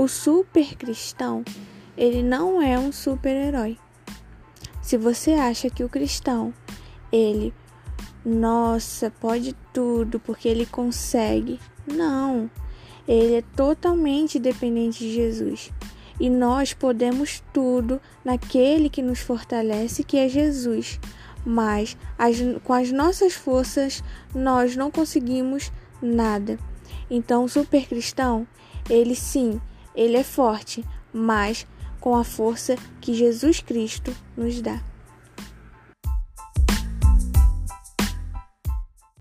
O super cristão, ele não é um super-herói. Se você acha que o cristão, ele, nossa, pode tudo porque ele consegue. Não. Ele é totalmente dependente de Jesus. E nós podemos tudo naquele que nos fortalece, que é Jesus. Mas as, com as nossas forças nós não conseguimos nada. Então, o super cristão, ele sim, ele é forte, mas com a força que Jesus Cristo nos dá.